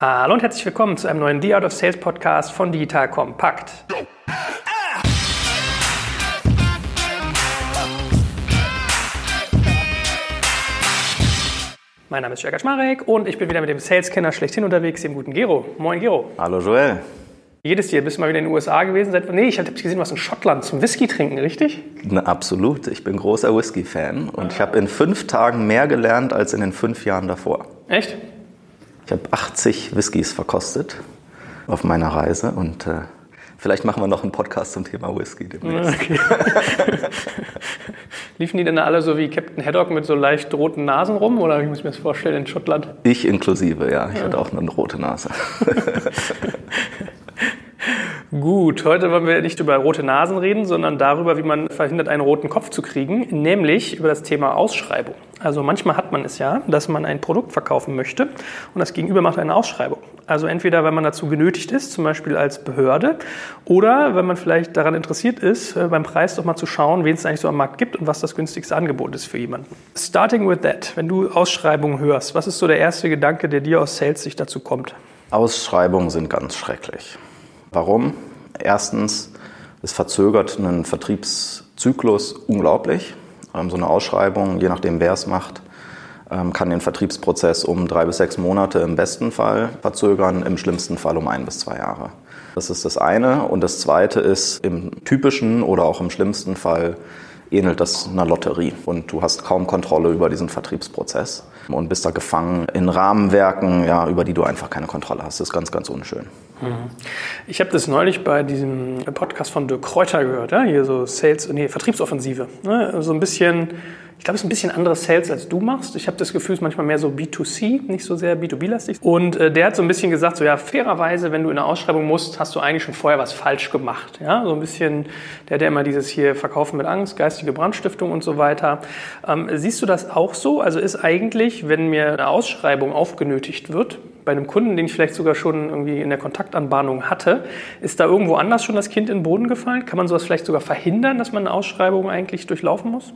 Hallo und herzlich willkommen zu einem neuen The Art of Sales Podcast von Digital Kompakt. Mein Name ist Jörg Schmarek und ich bin wieder mit dem Sales-Kenner schlechthin unterwegs, dem guten Gero. Moin Gero. Hallo Joel. Wie geht es dir? Bist du mal wieder in den USA gewesen? Seit, nee, ich habe gesehen, du warst in Schottland zum Whisky trinken, richtig? Na, absolut. Ich bin großer Whisky-Fan und ich habe in fünf Tagen mehr gelernt als in den fünf Jahren davor. Echt? Ich habe 80 Whiskys verkostet auf meiner Reise und äh, vielleicht machen wir noch einen Podcast zum Thema Whisky demnächst. Okay. Liefen die denn alle so wie Captain Haddock mit so leicht roten Nasen rum oder wie muss ich mir das vorstellen in Schottland? Ich inklusive, ja. Ich ja. hatte auch eine rote Nase. Gut, heute wollen wir nicht über rote Nasen reden, sondern darüber, wie man verhindert, einen roten Kopf zu kriegen, nämlich über das Thema Ausschreibung. Also manchmal hat man es ja, dass man ein Produkt verkaufen möchte und das Gegenüber macht eine Ausschreibung. Also entweder, wenn man dazu genötigt ist, zum Beispiel als Behörde, oder wenn man vielleicht daran interessiert ist, äh, beim Preis doch mal zu schauen, wen es eigentlich so am Markt gibt und was das günstigste Angebot ist für jemanden. Starting with that, wenn du Ausschreibungen hörst, was ist so der erste Gedanke, der dir aus Sales-Sicht dazu kommt? Ausschreibungen sind ganz schrecklich. Warum? Erstens, es verzögert einen Vertriebszyklus unglaublich. Ähm, so eine Ausschreibung, je nachdem wer es macht, ähm, kann den Vertriebsprozess um drei bis sechs Monate im besten Fall verzögern, im schlimmsten Fall um ein bis zwei Jahre. Das ist das eine. Und das zweite ist, im typischen oder auch im schlimmsten Fall ähnelt das einer Lotterie und du hast kaum Kontrolle über diesen Vertriebsprozess und bist da gefangen in Rahmenwerken, ja, über die du einfach keine Kontrolle hast. Das ist ganz, ganz unschön. Mhm. Ich habe das neulich bei diesem Podcast von Dirk Kräuter gehört, ja? hier so Sales, nee, Vertriebsoffensive. Ne? So ein bisschen ich glaube, es ist ein bisschen anderes Sales, als du machst. Ich habe das Gefühl, es ist manchmal mehr so B2C, nicht so sehr B2B-lastig. Und äh, der hat so ein bisschen gesagt, so ja, fairerweise, wenn du in eine Ausschreibung musst, hast du eigentlich schon vorher was falsch gemacht. Ja, so ein bisschen, der hat ja immer dieses hier Verkaufen mit Angst, geistige Brandstiftung und so weiter. Ähm, siehst du das auch so? Also ist eigentlich, wenn mir eine Ausschreibung aufgenötigt wird, bei einem Kunden, den ich vielleicht sogar schon irgendwie in der Kontaktanbahnung hatte, ist da irgendwo anders schon das Kind in den Boden gefallen? Kann man sowas vielleicht sogar verhindern, dass man eine Ausschreibung eigentlich durchlaufen muss?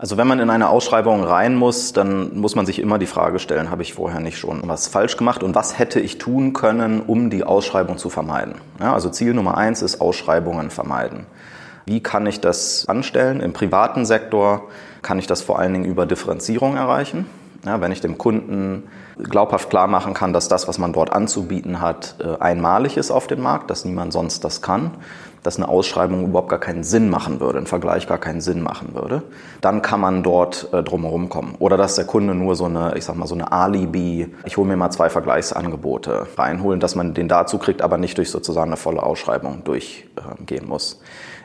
Also wenn man in eine Ausschreibung rein muss, dann muss man sich immer die Frage stellen, habe ich vorher nicht schon was falsch gemacht und was hätte ich tun können, um die Ausschreibung zu vermeiden? Ja, also Ziel Nummer eins ist Ausschreibungen vermeiden. Wie kann ich das anstellen? Im privaten Sektor kann ich das vor allen Dingen über Differenzierung erreichen. Ja, wenn ich dem Kunden glaubhaft klar machen kann, dass das, was man dort anzubieten hat, äh, einmalig ist auf dem Markt, dass niemand sonst das kann, dass eine Ausschreibung überhaupt gar keinen Sinn machen würde, ein Vergleich gar keinen Sinn machen würde, dann kann man dort äh, drumherum kommen. Oder dass der Kunde nur so eine, ich sag mal, so eine Alibi, ich hole mir mal zwei Vergleichsangebote reinholen, dass man den dazu kriegt, aber nicht durch sozusagen eine volle Ausschreibung durchgehen muss.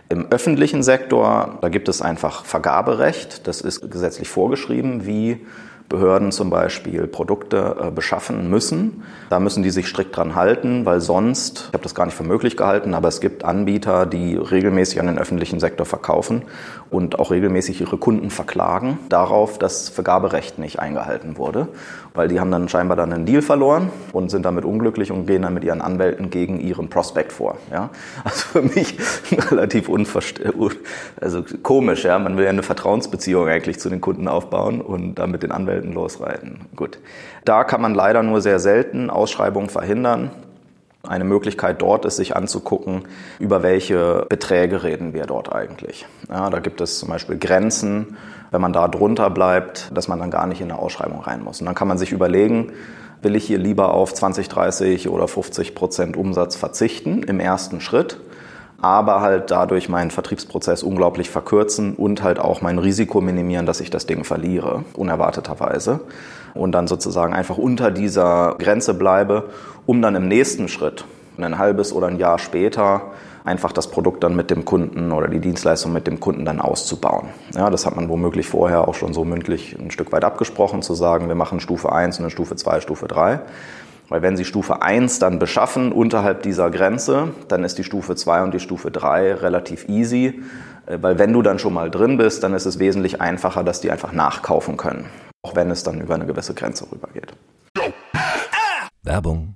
Im öffentlichen Sektor, da gibt es einfach Vergaberecht, das ist gesetzlich vorgeschrieben, wie Behörden zum Beispiel Produkte äh, beschaffen müssen. Da müssen die sich strikt dran halten, weil sonst, ich habe das gar nicht für möglich gehalten, aber es gibt Anbieter, die regelmäßig an den öffentlichen Sektor verkaufen und auch regelmäßig ihre Kunden verklagen darauf, dass Vergaberecht nicht eingehalten wurde, weil die haben dann scheinbar dann einen Deal verloren und sind damit unglücklich und gehen dann mit ihren Anwälten gegen ihren Prospekt vor. Ja? Also für mich relativ also komisch. Ja? Man will ja eine Vertrauensbeziehung eigentlich zu den Kunden aufbauen und dann mit den Anwälten Anwälten losreiten. Gut. Da kann man leider nur sehr selten Ausschreibungen verhindern. Eine Möglichkeit dort ist, sich anzugucken, über welche Beträge reden wir dort eigentlich. Ja, da gibt es zum Beispiel Grenzen, wenn man da drunter bleibt, dass man dann gar nicht in eine Ausschreibung rein muss. Und dann kann man sich überlegen, will ich hier lieber auf 20, 30 oder 50 Prozent Umsatz verzichten im ersten Schritt aber halt dadurch meinen Vertriebsprozess unglaublich verkürzen und halt auch mein Risiko minimieren, dass ich das Ding verliere, unerwarteterweise. Und dann sozusagen einfach unter dieser Grenze bleibe, um dann im nächsten Schritt, ein halbes oder ein Jahr später, einfach das Produkt dann mit dem Kunden oder die Dienstleistung mit dem Kunden dann auszubauen. Ja, das hat man womöglich vorher auch schon so mündlich ein Stück weit abgesprochen, zu sagen, wir machen Stufe 1 und eine Stufe 2, Stufe 3. Weil wenn Sie Stufe 1 dann beschaffen unterhalb dieser Grenze, dann ist die Stufe 2 und die Stufe 3 relativ easy. Äh, weil wenn du dann schon mal drin bist, dann ist es wesentlich einfacher, dass die einfach nachkaufen können. Auch wenn es dann über eine gewisse Grenze rübergeht. Werbung.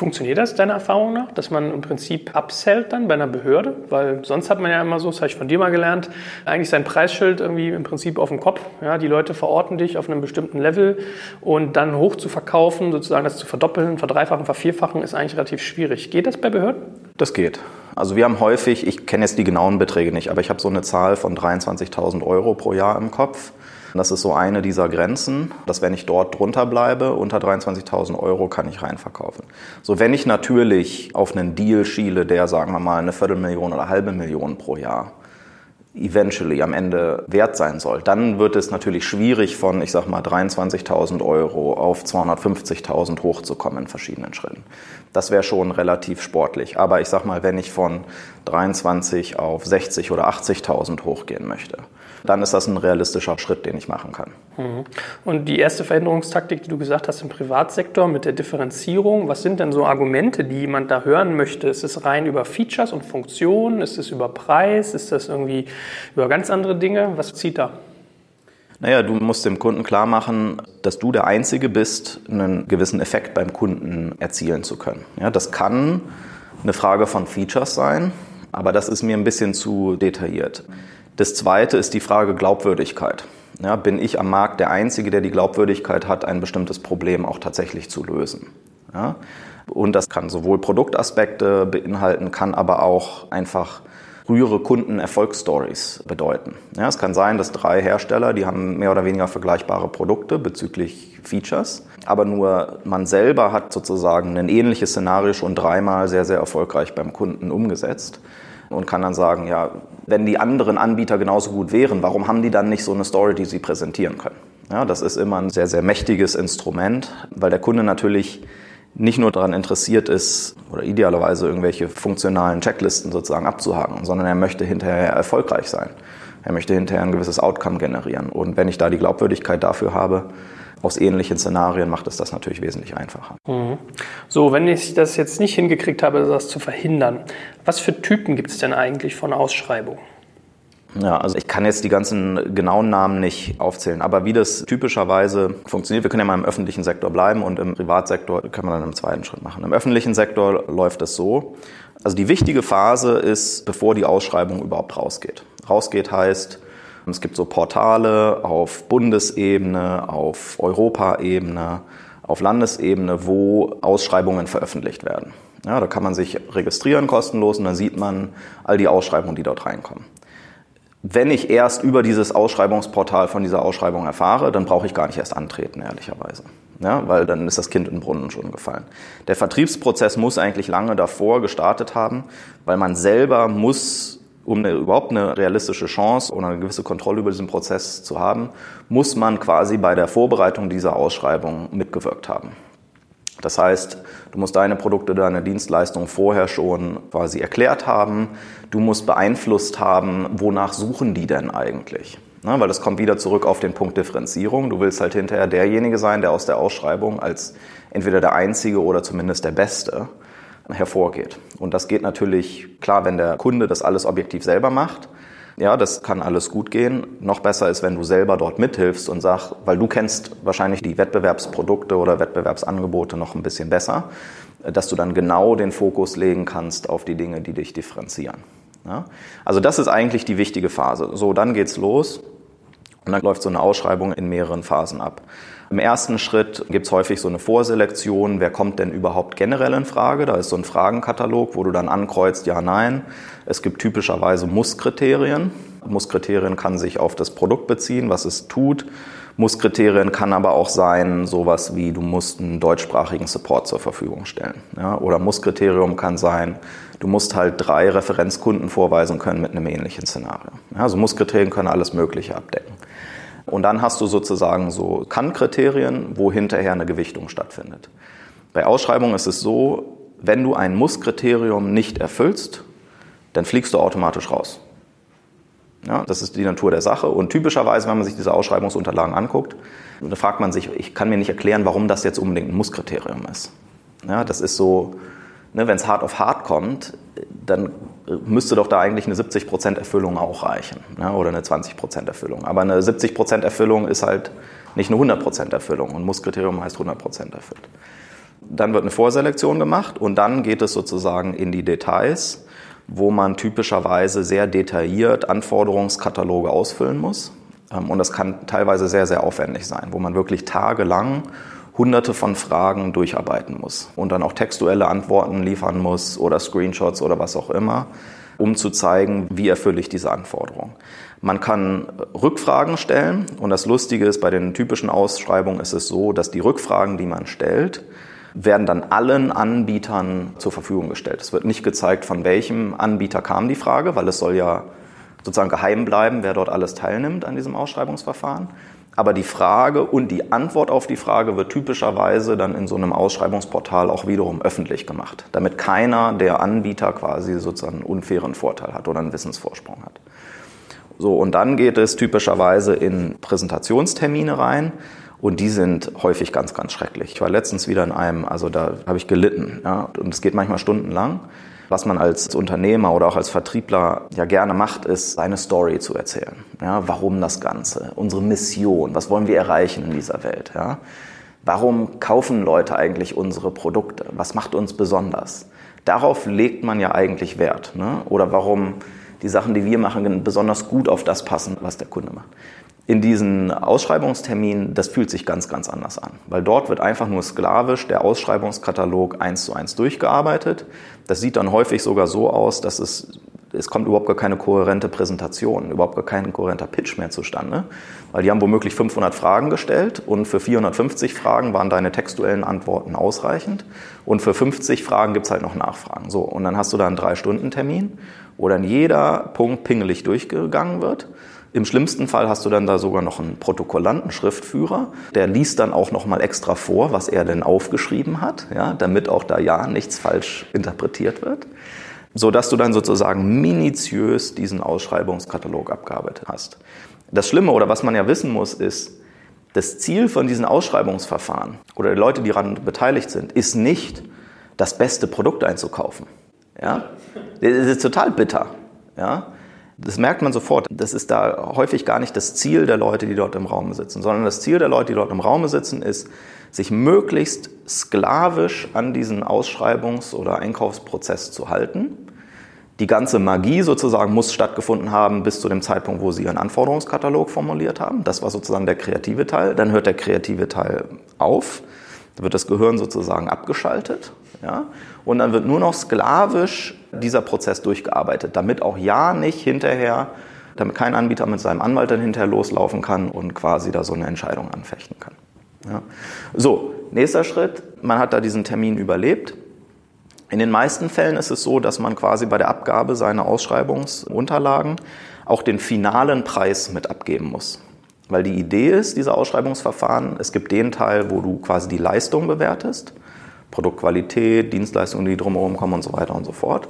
Funktioniert das deiner Erfahrung nach, dass man im Prinzip upsellt dann bei einer Behörde? Weil sonst hat man ja immer so, das habe ich von dir mal gelernt, eigentlich sein Preisschild irgendwie im Prinzip auf dem Kopf. Ja, die Leute verorten dich auf einem bestimmten Level und dann hoch zu verkaufen, sozusagen das zu verdoppeln, verdreifachen, vervierfachen, ist eigentlich relativ schwierig. Geht das bei Behörden? Das geht. Also wir haben häufig, ich kenne jetzt die genauen Beträge nicht, aber ich habe so eine Zahl von 23.000 Euro pro Jahr im Kopf. Das ist so eine dieser Grenzen, dass wenn ich dort drunter bleibe, unter 23.000 Euro kann ich reinverkaufen. So, wenn ich natürlich auf einen Deal schiele, der, sagen wir mal, eine Viertelmillion oder halbe Million pro Jahr eventually am Ende wert sein soll, dann wird es natürlich schwierig von, ich sag mal, 23.000 Euro auf 250.000 hochzukommen in verschiedenen Schritten. Das wäre schon relativ sportlich. Aber ich sag mal, wenn ich von 23 auf 60 oder 80.000 hochgehen möchte, dann ist das ein realistischer Schritt, den ich machen kann. Mhm. Und die erste Veränderungstaktik, die du gesagt hast im Privatsektor mit der Differenzierung, was sind denn so Argumente, die jemand da hören möchte? Ist es rein über Features und Funktionen? Ist es über Preis? Ist das irgendwie über ganz andere Dinge? Was zieht da? Naja, du musst dem Kunden klar machen, dass du der Einzige bist, einen gewissen Effekt beim Kunden erzielen zu können. Ja, das kann eine Frage von Features sein, aber das ist mir ein bisschen zu detailliert. Das zweite ist die Frage Glaubwürdigkeit. Ja, bin ich am Markt der Einzige, der die Glaubwürdigkeit hat, ein bestimmtes Problem auch tatsächlich zu lösen? Ja? Und das kann sowohl Produktaspekte beinhalten, kann aber auch einfach frühere Kunden-Erfolgsstories bedeuten. Ja, es kann sein, dass drei Hersteller, die haben mehr oder weniger vergleichbare Produkte bezüglich Features, aber nur man selber hat sozusagen ein ähnliches Szenario schon dreimal sehr, sehr erfolgreich beim Kunden umgesetzt und kann dann sagen, ja, wenn die anderen Anbieter genauso gut wären, warum haben die dann nicht so eine Story, die sie präsentieren können? Ja, das ist immer ein sehr, sehr mächtiges Instrument, weil der Kunde natürlich nicht nur daran interessiert ist oder idealerweise irgendwelche funktionalen Checklisten sozusagen abzuhaken, sondern er möchte hinterher erfolgreich sein. Er möchte hinterher ein gewisses Outcome generieren. Und wenn ich da die Glaubwürdigkeit dafür habe, aus ähnlichen Szenarien macht es das natürlich wesentlich einfacher. Mhm. So, wenn ich das jetzt nicht hingekriegt habe, das zu verhindern, was für Typen gibt es denn eigentlich von Ausschreibungen? Ja, also ich kann jetzt die ganzen genauen Namen nicht aufzählen, aber wie das typischerweise funktioniert, wir können ja mal im öffentlichen Sektor bleiben und im Privatsektor können wir dann im zweiten Schritt machen. Im öffentlichen Sektor läuft es so. Also die wichtige Phase ist, bevor die Ausschreibung überhaupt rausgeht. Rausgeht heißt, es gibt so Portale auf Bundesebene, auf Europaebene, auf Landesebene, wo Ausschreibungen veröffentlicht werden. Ja, da kann man sich registrieren kostenlos und dann sieht man all die Ausschreibungen, die dort reinkommen. Wenn ich erst über dieses Ausschreibungsportal von dieser Ausschreibung erfahre, dann brauche ich gar nicht erst antreten, ehrlicherweise. Ja, weil dann ist das Kind in den Brunnen schon gefallen. Der Vertriebsprozess muss eigentlich lange davor gestartet haben, weil man selber muss, um eine, überhaupt eine realistische Chance oder eine gewisse Kontrolle über diesen Prozess zu haben, muss man quasi bei der Vorbereitung dieser Ausschreibung mitgewirkt haben. Das heißt, du musst deine Produkte, deine Dienstleistungen vorher schon quasi erklärt haben. Du musst beeinflusst haben, wonach suchen die denn eigentlich? Na, weil das kommt wieder zurück auf den Punkt Differenzierung. Du willst halt hinterher derjenige sein, der aus der Ausschreibung als entweder der Einzige oder zumindest der Beste hervorgeht. Und das geht natürlich klar, wenn der Kunde das alles objektiv selber macht ja, das kann alles gut gehen. Noch besser ist, wenn du selber dort mithilfst und sagst, weil du kennst wahrscheinlich die Wettbewerbsprodukte oder Wettbewerbsangebote noch ein bisschen besser, dass du dann genau den Fokus legen kannst auf die Dinge, die dich differenzieren. Ja? Also das ist eigentlich die wichtige Phase. So, dann geht's los und dann läuft so eine Ausschreibung in mehreren Phasen ab. Im ersten Schritt gibt es häufig so eine Vorselektion, wer kommt denn überhaupt generell in Frage. Da ist so ein Fragenkatalog, wo du dann ankreuzt, ja, nein. Es gibt typischerweise Muss-Kriterien. Muss-Kriterien kann sich auf das Produkt beziehen, was es tut Musskriterien kann aber auch sein, sowas wie du musst einen deutschsprachigen Support zur Verfügung stellen. Ja? Oder Musskriterium kann sein, du musst halt drei Referenzkunden vorweisen können mit einem ähnlichen Szenario. Ja? Also Musskriterien können alles Mögliche abdecken. Und dann hast du sozusagen so Kann-Kriterien, wo hinterher eine Gewichtung stattfindet. Bei Ausschreibungen ist es so, wenn du ein Musskriterium nicht erfüllst, dann fliegst du automatisch raus. Ja, das ist die Natur der Sache. Und typischerweise, wenn man sich diese Ausschreibungsunterlagen anguckt, dann fragt man sich, ich kann mir nicht erklären, warum das jetzt unbedingt ein Musskriterium ist. Ja, das ist so, ne, wenn es hart auf hart kommt, dann müsste doch da eigentlich eine 70% Erfüllung auch reichen. Ja, oder eine 20% Erfüllung. Aber eine 70% Erfüllung ist halt nicht eine 100% Erfüllung. Und Musskriterium heißt 100% erfüllt. Dann wird eine Vorselektion gemacht und dann geht es sozusagen in die Details wo man typischerweise sehr detailliert Anforderungskataloge ausfüllen muss. Ähm, und das kann teilweise sehr, sehr aufwendig sein, wo man wirklich tagelang hunderte von Fragen durcharbeiten muss und dann auch textuelle Antworten liefern muss oder Screenshots oder was auch immer, um zu zeigen, wie erfülle ich diese Anforderung. Man kann Rückfragen stellen und das Lustige ist, bei den typischen Ausschreibungen ist es so, dass die Rückfragen, die man stellt, werden dann allen Anbietern zur Verfügung gestellt. Es wird nicht gezeigt, von welchem Anbieter kam die Frage, weil es soll ja sozusagen geheim bleiben, wer dort alles teilnimmt an diesem Ausschreibungsverfahren. Aber die Frage und die Antwort auf die Frage wird typischerweise dann in so einem Ausschreibungsportal auch wiederum öffentlich gemacht, damit keiner der Anbieter quasi sozusagen einen unfairen Vorteil hat oder einen Wissensvorsprung hat. So, und dann geht es typischerweise in Präsentationstermine rein. Und die sind häufig ganz, ganz schrecklich. Ich war letztens wieder in einem, also da habe ich gelitten. Ja, und es geht manchmal stundenlang. Was man als Unternehmer oder auch als Vertriebler ja gerne macht, ist, seine Story zu erzählen. Ja, warum das Ganze? Unsere Mission? Was wollen wir erreichen in dieser Welt? Ja? Warum kaufen Leute eigentlich unsere Produkte? Was macht uns besonders? Darauf legt man ja eigentlich Wert. Ne? Oder warum die Sachen, die wir machen, besonders gut auf das passen, was der Kunde macht in diesen Ausschreibungsterminen, das fühlt sich ganz, ganz anders an. Weil dort wird einfach nur sklavisch der Ausschreibungskatalog eins zu eins durchgearbeitet. Das sieht dann häufig sogar so aus, dass es, es kommt überhaupt gar keine kohärente Präsentation, überhaupt gar kein kohärenter Pitch mehr zustande. Weil die haben womöglich 500 Fragen gestellt und für 450 Fragen waren deine textuellen Antworten ausreichend. Und für 50 Fragen gibt's halt noch Nachfragen. So, und dann hast du da einen Drei-Stunden-Termin, wo dann jeder Punkt pingelig durchgegangen wird. Im schlimmsten Fall hast du dann da sogar noch einen Protokollanten, Schriftführer, der liest dann auch noch mal extra vor, was er denn aufgeschrieben hat, ja, damit auch da ja nichts falsch interpretiert wird, so dass du dann sozusagen minutiös diesen Ausschreibungskatalog abgearbeitet hast. Das Schlimme oder was man ja wissen muss ist, das Ziel von diesen Ausschreibungsverfahren oder die Leute, die daran beteiligt sind, ist nicht das beste Produkt einzukaufen. Ja, das ist total bitter. Ja, das merkt man sofort. Das ist da häufig gar nicht das Ziel der Leute, die dort im Raum sitzen, sondern das Ziel der Leute, die dort im Raum sitzen, ist, sich möglichst sklavisch an diesen Ausschreibungs- oder Einkaufsprozess zu halten. Die ganze Magie sozusagen muss stattgefunden haben bis zu dem Zeitpunkt, wo sie ihren Anforderungskatalog formuliert haben. Das war sozusagen der kreative Teil. Dann hört der kreative Teil auf. Da wird das Gehirn sozusagen abgeschaltet. Ja? Und dann wird nur noch sklavisch dieser Prozess durchgearbeitet, damit auch ja nicht hinterher, damit kein Anbieter mit seinem Anwalt dann hinterher loslaufen kann und quasi da so eine Entscheidung anfechten kann. Ja. So, nächster Schritt, man hat da diesen Termin überlebt. In den meisten Fällen ist es so, dass man quasi bei der Abgabe seiner Ausschreibungsunterlagen auch den finalen Preis mit abgeben muss. Weil die Idee ist, dieser Ausschreibungsverfahren, es gibt den Teil, wo du quasi die Leistung bewertest Produktqualität, Dienstleistungen, die drumherum kommen und so weiter und so fort.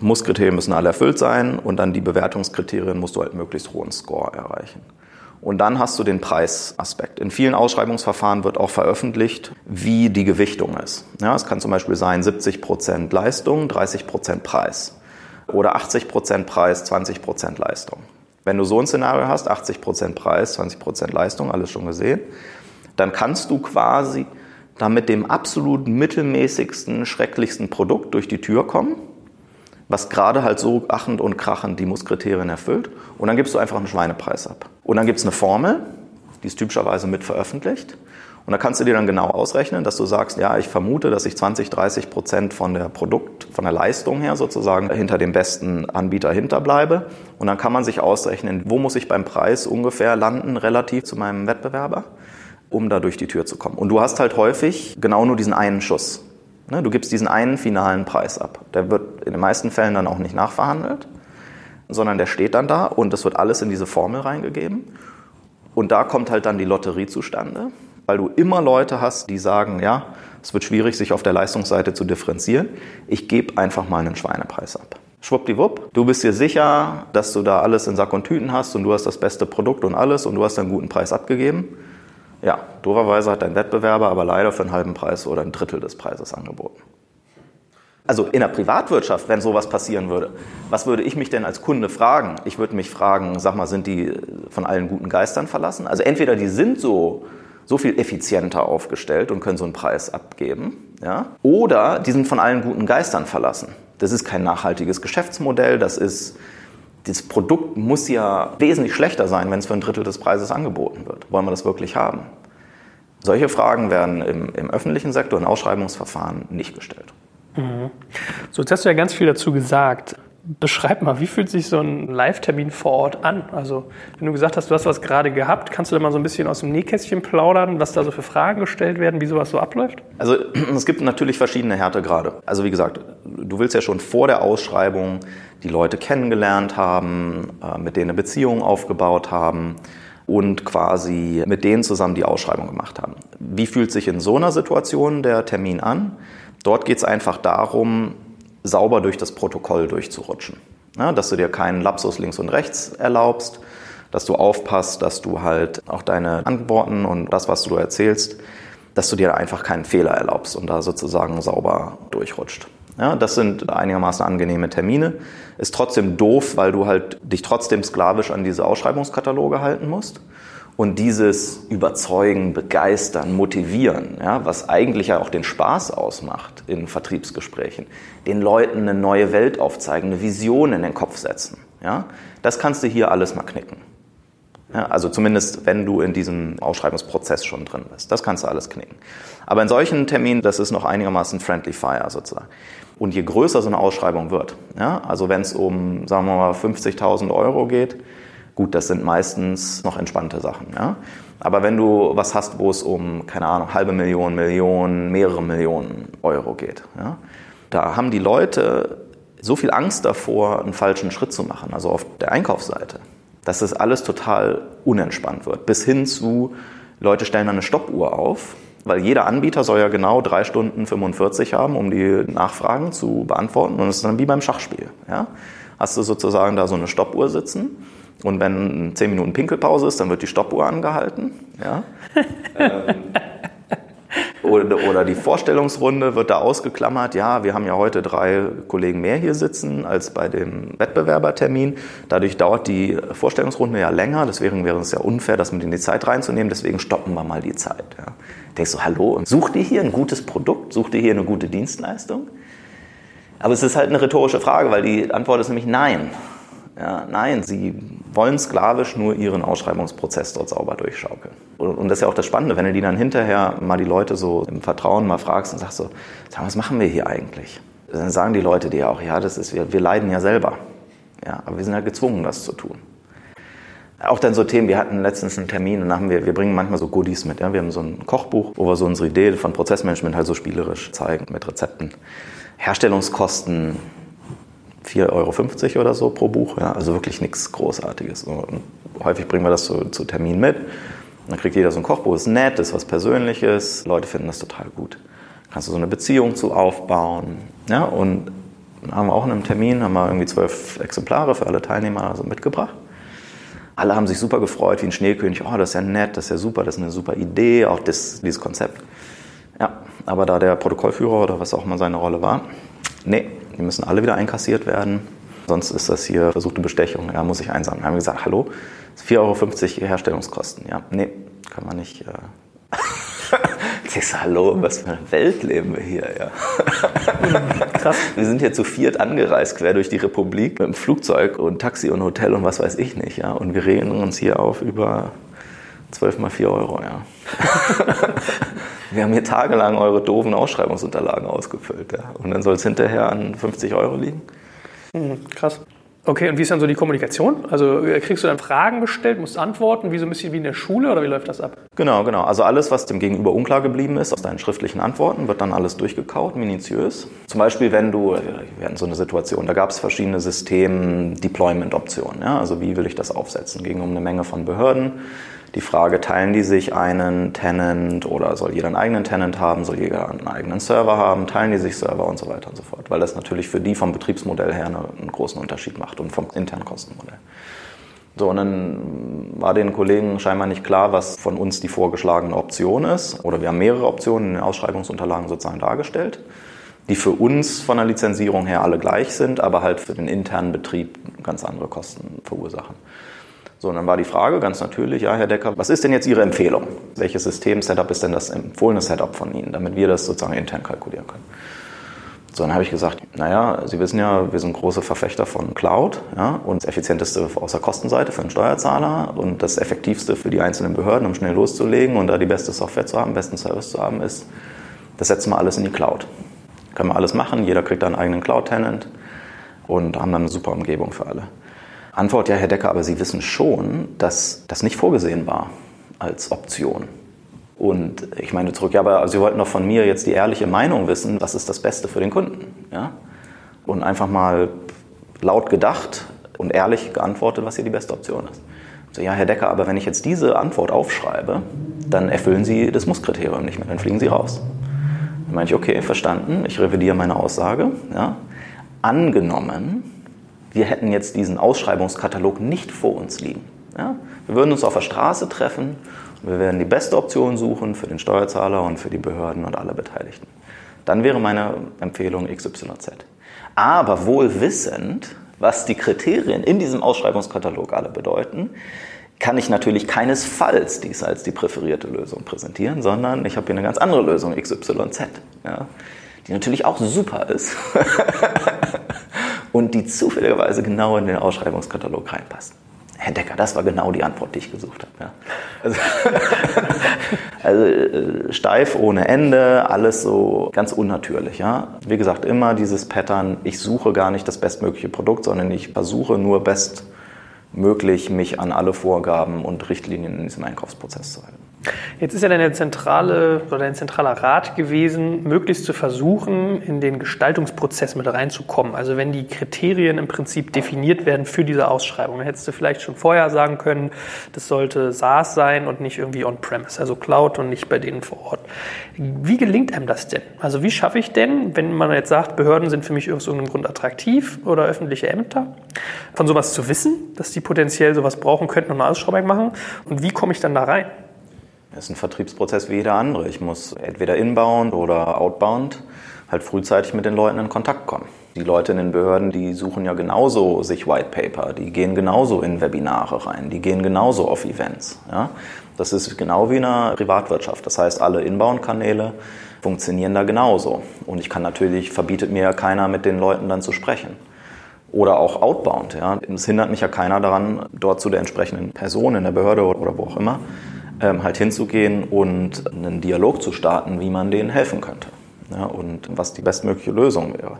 Musskriterien müssen alle erfüllt sein und dann die Bewertungskriterien musst du halt möglichst hohen Score erreichen. Und dann hast du den Preisaspekt. In vielen Ausschreibungsverfahren wird auch veröffentlicht, wie die Gewichtung ist. Ja, es kann zum Beispiel sein 70 Prozent Leistung, 30 Prozent Preis. Oder 80 Prozent Preis, 20 Prozent Leistung. Wenn du so ein Szenario hast, 80 Prozent Preis, 20 Prozent Leistung, alles schon gesehen, dann kannst du quasi da mit dem absolut mittelmäßigsten, schrecklichsten Produkt durch die Tür kommen, was gerade halt so achend und krachend die Musskriterien erfüllt. Und dann gibst du einfach einen Schweinepreis ab. Und dann gibt es eine Formel, die ist typischerweise mit veröffentlicht. Und da kannst du dir dann genau ausrechnen, dass du sagst, ja, ich vermute, dass ich 20, 30 Prozent von der Produkt, von der Leistung her sozusagen hinter dem besten Anbieter hinterbleibe. Und dann kann man sich ausrechnen, wo muss ich beim Preis ungefähr landen relativ zu meinem Wettbewerber, um da durch die Tür zu kommen. Und du hast halt häufig genau nur diesen einen Schuss. Ne, du gibst diesen einen finalen Preis ab. Der wird in den meisten Fällen dann auch nicht nachverhandelt, sondern der steht dann da und es wird alles in diese Formel reingegeben. Und da kommt halt dann die Lotterie zustande weil du immer Leute hast, die sagen, ja, es wird schwierig, sich auf der Leistungsseite zu differenzieren. Ich gebe einfach mal einen Schweinepreis ab. Schwuppdiwupp, du bist dir sicher, dass du da alles in Sack und Tüten hast und du hast das beste Produkt und alles und du hast einen guten Preis abgegeben. Ja, doverweise hat dein Wettbewerber aber leider für einen halben Preis oder ein Drittel des Preises angeboten. Also in der Privatwirtschaft, wenn sowas passieren würde, was würde ich mich denn als Kunde fragen? Ich würde mich fragen, sag mal, sind die von allen guten Geistern verlassen? Also entweder die sind so so viel effizienter aufgestellt und können so einen Preis abgeben. Ja? Oder die sind von allen guten Geistern verlassen. Das ist kein nachhaltiges Geschäftsmodell, das ist das Produkt muss ja wesentlich schlechter sein, wenn es für ein Drittel des Preises angeboten wird. Wollen wir das wirklich haben? Solche Fragen werden im, im öffentlichen Sektor in Ausschreibungsverfahren nicht gestellt. Mhm. So, jetzt hast du ja ganz viel dazu gesagt. Beschreib mal, wie fühlt sich so ein Live-Termin vor Ort an? Also, wenn du gesagt hast, du hast was gerade gehabt, kannst du da mal so ein bisschen aus dem Nähkästchen plaudern, was da so für Fragen gestellt werden, wie sowas so abläuft? Also, es gibt natürlich verschiedene Härtegrade. Also, wie gesagt, du willst ja schon vor der Ausschreibung die Leute kennengelernt haben, äh, mit denen eine Beziehung aufgebaut haben und quasi mit denen zusammen die Ausschreibung gemacht haben. Wie fühlt sich in so einer Situation der Termin an? Dort geht es einfach darum, sauber durch das Protokoll durchzurutschen. Ja, dass du dir keinen Lapsus links und rechts erlaubst, dass du aufpasst, dass du halt auch deine Antworten und das, was du erzählst, dass du dir einfach keinen Fehler erlaubst und da sozusagen sauber durchrutscht. Ja, das sind einigermaßen angenehme Termine. Ist trotzdem doof, weil du halt dich trotzdem sklavisch an diese Ausschreibungskataloge halten musst. Und dieses Überzeugen, Begeistern, Motivieren, ja, was eigentlich ja auch den Spaß ausmacht in Vertriebsgesprächen, den Leuten eine neue Welt aufzeigen, eine Vision in den Kopf setzen, ja, das kannst du hier alles mal knicken. Ja, also zumindest, wenn du in diesem Ausschreibungsprozess schon drin bist. Das kannst du alles knicken. Aber in solchen Terminen, das ist noch einigermaßen friendly fire sozusagen. Und je größer so eine Ausschreibung wird, ja, also wenn es um, sagen wir mal, 50.000 Euro geht, Gut, das sind meistens noch entspannte Sachen. Ja? Aber wenn du was hast, wo es um, keine Ahnung, halbe Million, Millionen, mehrere Millionen Euro geht, ja? da haben die Leute so viel Angst davor, einen falschen Schritt zu machen, also auf der Einkaufsseite, dass das alles total unentspannt wird. Bis hin zu, Leute stellen eine Stoppuhr auf, weil jeder Anbieter soll ja genau drei Stunden 45 haben, um die Nachfragen zu beantworten. Und es ist dann wie beim Schachspiel. Ja? Hast du sozusagen da so eine Stoppuhr sitzen und wenn 10 Minuten Pinkelpause ist, dann wird die Stoppuhr angehalten. Ja? ähm, oder, oder, die Vorstellungsrunde wird da ausgeklammert. Ja, wir haben ja heute drei Kollegen mehr hier sitzen als bei dem Wettbewerbertermin. Dadurch dauert die Vorstellungsrunde ja länger. Deswegen wäre es ja unfair, das mit in die Zeit reinzunehmen. Deswegen stoppen wir mal die Zeit. Ja. Denkst du, hallo, und sucht ihr hier ein gutes Produkt? Sucht ihr hier eine gute Dienstleistung? Aber es ist halt eine rhetorische Frage, weil die Antwort ist nämlich nein. Ja, nein, sie wollen sklavisch nur ihren Ausschreibungsprozess dort sauber durchschaukeln. Und, das ist ja auch das Spannende, wenn du die dann hinterher mal die Leute so im Vertrauen mal fragst und sagst so, sag, was machen wir hier eigentlich? Dann sagen die Leute dir auch, ja, das ist, wir, wir leiden ja selber. Ja, aber wir sind ja gezwungen, das zu tun. Auch dann so Themen, wir hatten letztens einen Termin und haben wir, wir bringen manchmal so Goodies mit. Ja? Wir haben so ein Kochbuch, wo wir so unsere Idee von Prozessmanagement halt so spielerisch zeigen mit Rezepten. Herstellungskosten, 4,50 Euro oder so pro Buch. Ja, also wirklich nichts Großartiges. Und häufig bringen wir das zu, zu Terminen mit. Dann kriegt jeder so ein Kochbuch, ist nett, ist was Persönliches. Leute finden das total gut. Kannst du so eine Beziehung zu aufbauen. Ja, und haben wir auch in einem Termin, haben wir irgendwie zwölf Exemplare für alle Teilnehmer also mitgebracht. Alle haben sich super gefreut, wie ein Schneekönig. Oh, das ist ja nett, das ist ja super, das ist eine super Idee, auch das, dieses Konzept. Ja, aber da der Protokollführer oder was auch immer seine Rolle war, nee, die müssen alle wieder einkassiert werden. Sonst ist das hier versuchte Bestechung. Ja, muss ich einsammeln. Wir haben gesagt, hallo, 4,50 Euro Herstellungskosten. Ja, nee, kann man nicht. Äh ich sage, hallo, was für eine Welt leben wir hier, ja. Krass. Wir sind hier zu viert angereist, quer durch die Republik, mit dem Flugzeug und Taxi und Hotel und was weiß ich nicht, ja. Und wir reden uns hier auf über 12 mal 4 Euro, ja. Wir haben hier tagelang eure doofen Ausschreibungsunterlagen ausgefüllt. Ja. Und dann soll es hinterher an 50 Euro liegen. Mhm, krass. Okay, und wie ist dann so die Kommunikation? Also äh, kriegst du dann Fragen gestellt, musst antworten, wie so ein bisschen wie in der Schule oder wie läuft das ab? Genau, genau. Also alles, was dem Gegenüber unklar geblieben ist aus deinen schriftlichen Antworten, wird dann alles durchgekaut, minutiös. Zum Beispiel, wenn du, wir hatten so eine Situation, da gab es verschiedene System-Deployment-Optionen. Ja? Also wie will ich das aufsetzen? Ging um eine Menge von Behörden. Die Frage, teilen die sich einen Tenant oder soll jeder einen eigenen Tenant haben, soll jeder einen eigenen Server haben, teilen die sich Server und so weiter und so fort, weil das natürlich für die vom Betriebsmodell her einen großen Unterschied macht und vom internen Kostenmodell. So, und dann war den Kollegen scheinbar nicht klar, was von uns die vorgeschlagene Option ist. Oder wir haben mehrere Optionen in den Ausschreibungsunterlagen sozusagen dargestellt, die für uns von der Lizenzierung her alle gleich sind, aber halt für den internen Betrieb ganz andere Kosten verursachen. So, und dann war die Frage ganz natürlich, ja, Herr Decker, was ist denn jetzt Ihre Empfehlung? Welches System-Setup ist denn das empfohlene Setup von Ihnen, damit wir das sozusagen intern kalkulieren können? So, dann habe ich gesagt, naja, Sie wissen ja, wir sind große Verfechter von Cloud ja, und das effizienteste aus der Kostenseite für den Steuerzahler und das effektivste für die einzelnen Behörden, um schnell loszulegen und da die beste Software zu haben, besten Service zu haben, ist, das setzen wir alles in die Cloud. Können wir alles machen, jeder kriegt da einen eigenen Cloud-Tenant und haben dann eine super Umgebung für alle. Antwort, ja, Herr Decker, aber Sie wissen schon, dass das nicht vorgesehen war als Option. Und ich meine zurück, ja, aber Sie wollten doch von mir jetzt die ehrliche Meinung wissen, was ist das Beste für den Kunden. Ja? Und einfach mal laut gedacht und ehrlich geantwortet, was hier die beste Option ist. So, ja, Herr Decker, aber wenn ich jetzt diese Antwort aufschreibe, dann erfüllen Sie das Muss-Kriterium nicht mehr, dann fliegen Sie raus. Dann meine ich, okay, verstanden, ich revidiere meine Aussage. Ja? Angenommen, wir hätten jetzt diesen Ausschreibungskatalog nicht vor uns liegen. Ja? Wir würden uns auf der Straße treffen und wir werden die beste Option suchen für den Steuerzahler und für die Behörden und alle Beteiligten. Dann wäre meine Empfehlung XYZ. Aber wohl wissend, was die Kriterien in diesem Ausschreibungskatalog alle bedeuten, kann ich natürlich keinesfalls dies als die präferierte Lösung präsentieren, sondern ich habe hier eine ganz andere Lösung, XYZ, ja, die natürlich auch super ist. und die zufälligerweise genau in den Ausschreibungskatalog reinpassen. Herr Decker, das war genau die Antwort, die ich gesucht habe. Ja. Also, also, äh, steif ohne Ende, alles so ganz unnatürlich. Ja. Wie gesagt, immer dieses Pattern, ich suche gar nicht das bestmögliche Produkt, sondern ich versuche nur bestmöglich mich an alle Vorgaben und Richtlinien in diesem Einkaufsprozess zu halten. Jetzt ist ja deine zentrale oder dein zentraler Rat gewesen, möglichst zu versuchen, in den Gestaltungsprozess mit reinzukommen. Also wenn die Kriterien im Prinzip definiert werden für diese Ausschreibung, dann hättest du vielleicht schon vorher sagen können, das sollte SaaS sein und nicht irgendwie on-premise, also Cloud und nicht bei denen vor Ort. Wie gelingt einem das denn? Also wie schaffe ich denn, wenn man jetzt sagt, Behörden sind für mich aus irgendeinem Grund attraktiv oder öffentliche Ämter, von sowas zu wissen, dass die potenziell sowas brauchen könnten und eine Ausschreibung machen? Und wie komme ich dann da rein? Das ist ein Vertriebsprozess wie jeder andere. Ich muss entweder inbound oder outbound halt frühzeitig mit den Leuten in Kontakt kommen. Die Leute in den Behörden, die suchen ja genauso sich White Paper, die gehen genauso in Webinare rein, die gehen genauso auf Events. Ja? Das ist genau wie in einer Privatwirtschaft. Das heißt, alle Inbound-Kanäle funktionieren da genauso. Und ich kann natürlich, verbietet mir ja keiner, mit den Leuten dann zu sprechen. Oder auch outbound. Ja? Es hindert mich ja keiner daran, dort zu der entsprechenden Person in der Behörde oder wo auch immer ähm, halt hinzugehen und einen Dialog zu starten, wie man denen helfen könnte ja, und was die bestmögliche Lösung wäre.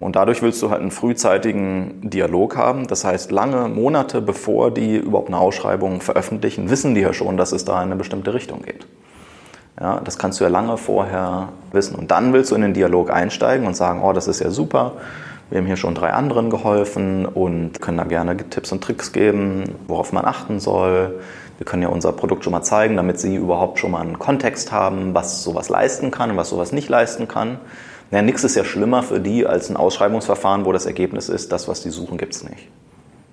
Und dadurch willst du halt einen frühzeitigen Dialog haben. Das heißt, lange Monate bevor die überhaupt eine Ausschreibung veröffentlichen, wissen die ja schon, dass es da in eine bestimmte Richtung geht. Ja, das kannst du ja lange vorher wissen. Und dann willst du in den Dialog einsteigen und sagen, oh, das ist ja super. Wir haben hier schon drei anderen geholfen und können da gerne Tipps und Tricks geben, worauf man achten soll, wir können ja unser Produkt schon mal zeigen, damit Sie überhaupt schon mal einen Kontext haben, was sowas leisten kann und was sowas nicht leisten kann. Naja, nichts ist ja schlimmer für die als ein Ausschreibungsverfahren, wo das Ergebnis ist, das, was die suchen, gibt es nicht.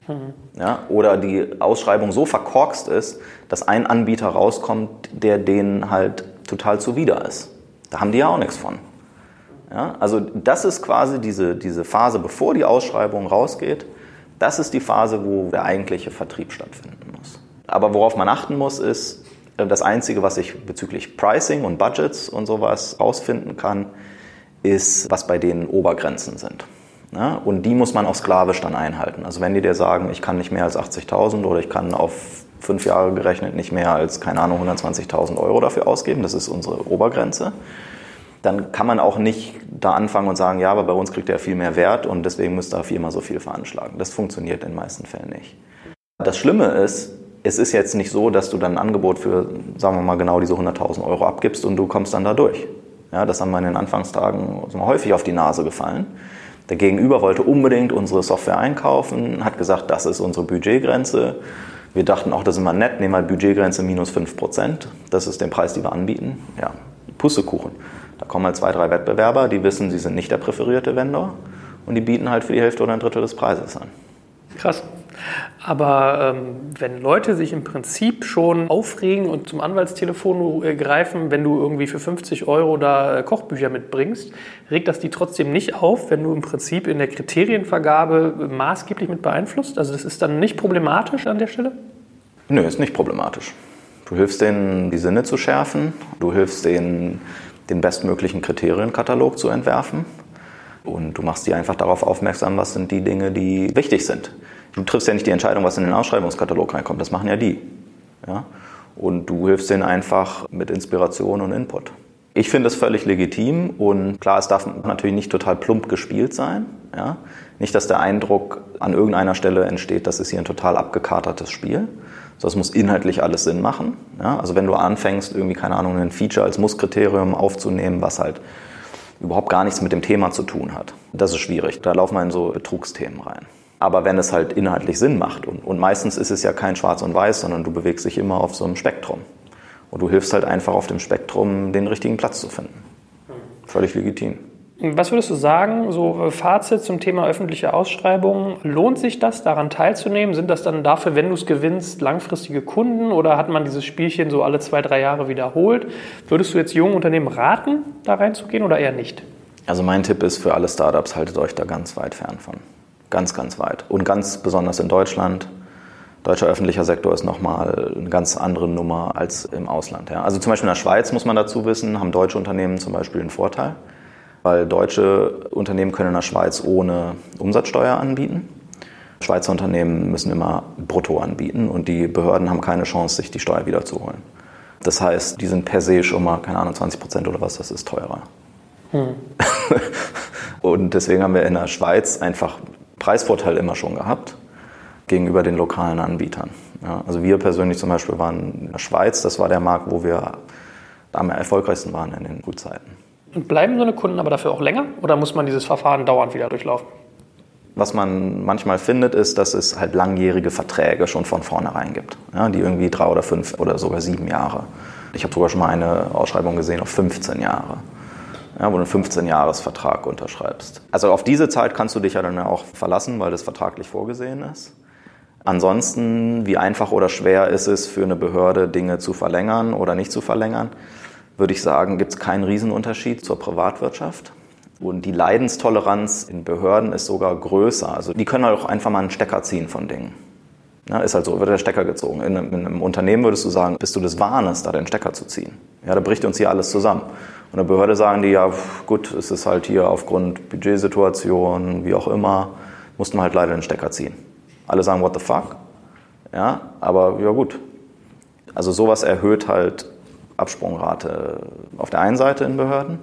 Mhm. Ja, oder die Ausschreibung so verkorkst ist, dass ein Anbieter rauskommt, der denen halt total zuwider ist. Da haben die ja auch nichts von. Ja, also das ist quasi diese, diese Phase, bevor die Ausschreibung rausgeht. Das ist die Phase, wo der eigentliche Vertrieb stattfinden muss. Aber worauf man achten muss, ist, äh, das Einzige, was ich bezüglich Pricing und Budgets und sowas rausfinden kann, ist, was bei denen Obergrenzen sind. Ja, und die muss man auch sklavisch dann einhalten. Also wenn die dir sagen, ich kann nicht mehr als 80.000 oder ich kann auf fünf Jahre gerechnet nicht mehr als, keine Ahnung, 120.000 Euro dafür ausgeben. Das ist unsere Obergrenze. Dann kann man auch nicht da anfangen und sagen, ja, aber bei uns kriegt er viel mehr Wert und deswegen müsste er viermal so viel veranschlagen. Das funktioniert in den meisten Fällen nicht. Das Schlimme ist, es ist jetzt nicht so, dass du dann ein Angebot für, sagen wir mal, genau diese 100.000 Euro abgibst und du kommst dann da durch. Ja, das haben wir in den Anfangstagen häufig auf die Nase gefallen. Der Gegenüber wollte unbedingt unsere Software einkaufen, hat gesagt, das ist unsere Budgetgrenze. Wir dachten auch, das ist immer nett, nehmen wir Budgetgrenze minus 5 Prozent. Das ist der Preis, den wir anbieten. Ja, Pussekuchen. Da kommen halt zwei, drei Wettbewerber, die wissen, sie sind nicht der präferierte Vendor und die bieten halt für die Hälfte oder ein Drittel des Preises an. Krass. Aber ähm, wenn Leute sich im Prinzip schon aufregen und zum Anwaltstelefon äh, greifen, wenn du irgendwie für 50 Euro da äh, Kochbücher mitbringst, regt das die trotzdem nicht auf, wenn du im Prinzip in der Kriterienvergabe maßgeblich mit beeinflusst? Also das ist dann nicht problematisch an der Stelle? Nö, ist nicht problematisch. Du hilfst denen, die Sinne zu schärfen. Du hilfst denen, den bestmöglichen Kriterienkatalog zu entwerfen. Und du machst die einfach darauf aufmerksam, was sind die Dinge, die wichtig sind. Du triffst ja nicht die Entscheidung, was in den Ausschreibungskatalog reinkommt. Das machen ja die. Ja? Und du hilfst denen einfach mit Inspiration und Input. Ich finde es völlig legitim und klar, es darf natürlich nicht total plump gespielt sein. Ja? Nicht, dass der Eindruck an irgendeiner Stelle entsteht, das ist hier ein total abgekatertes Spiel. So, es muss inhaltlich alles Sinn machen. Ja? Also wenn du anfängst, irgendwie, keine Ahnung, ein Feature als Musskriterium aufzunehmen, was halt überhaupt gar nichts mit dem Thema zu tun hat. Das ist schwierig. Da laufen wir in so Betrugsthemen rein. Aber wenn es halt inhaltlich Sinn macht, und, und meistens ist es ja kein Schwarz und Weiß, sondern du bewegst dich immer auf so einem Spektrum. Und du hilfst halt einfach auf dem Spektrum, den richtigen Platz zu finden. Völlig legitim. Was würdest du sagen, so äh, Fazit zum Thema öffentliche Ausschreibungen? Lohnt sich das, daran teilzunehmen? Sind das dann dafür, wenn du es gewinnst, langfristige Kunden oder hat man dieses Spielchen so alle zwei, drei Jahre wiederholt? Würdest du jetzt jungen Unternehmen raten, da reinzugehen oder eher nicht? Also mein Tipp ist für alle Startups, haltet euch da ganz weit fern von. Ganz, ganz weit. Und ganz besonders in Deutschland. Deutscher öffentlicher Sektor ist nochmal eine ganz andere Nummer als im Ausland. Ja. Also zum Beispiel in der Schweiz, muss man dazu wissen, haben deutsche Unternehmen zum Beispiel einen Vorteil, weil deutsche Unternehmen können in der Schweiz ohne Umsatzsteuer anbieten. Schweizer Unternehmen müssen immer brutto anbieten und die Behörden haben keine Chance, sich die Steuer wiederzuholen. Das heißt, die sind per se schon mal, keine Ahnung, 20 Prozent oder was, das ist teurer. Hm. und deswegen haben wir in der Schweiz einfach Preisvorteil immer schon gehabt gegenüber den lokalen Anbietern. Ja, also wir persönlich zum Beispiel waren in der Schweiz, das war der Markt, wo wir am erfolgreichsten waren in den Gutzeiten. Und bleiben so eine Kunden aber dafür auch länger oder muss man dieses Verfahren dauernd wieder durchlaufen? Was man manchmal findet, ist, dass es halt langjährige Verträge schon von vornherein gibt, ja, die irgendwie drei oder fünf oder sogar sieben Jahre. Ich habe sogar schon mal eine Ausschreibung gesehen auf 15 Jahre ja, wo du einen 15-Jahres-Vertrag unterschreibst. Also auf diese Zeit kannst du dich ja dann auch verlassen, weil das vertraglich vorgesehen ist. Ansonsten, wie einfach oder schwer ist es für eine Behörde, Dinge zu verlängern oder nicht zu verlängern, würde ich sagen, gibt es keinen Riesenunterschied zur Privatwirtschaft. Und die Leidenstoleranz in Behörden ist sogar größer. Also die können halt auch einfach mal einen Stecker ziehen von Dingen. Ja, ist halt so, wird der Stecker gezogen. In einem, in einem Unternehmen würdest du sagen, bist du des Wahnes, da den Stecker zu ziehen. Ja, da bricht uns hier alles zusammen. Und der Behörde sagen die, ja gut, es ist halt hier aufgrund Budgetsituation, wie auch immer, mussten wir halt leider den Stecker ziehen. Alle sagen, what the fuck? Ja, aber ja gut. Also sowas erhöht halt Absprungrate auf der einen Seite in Behörden.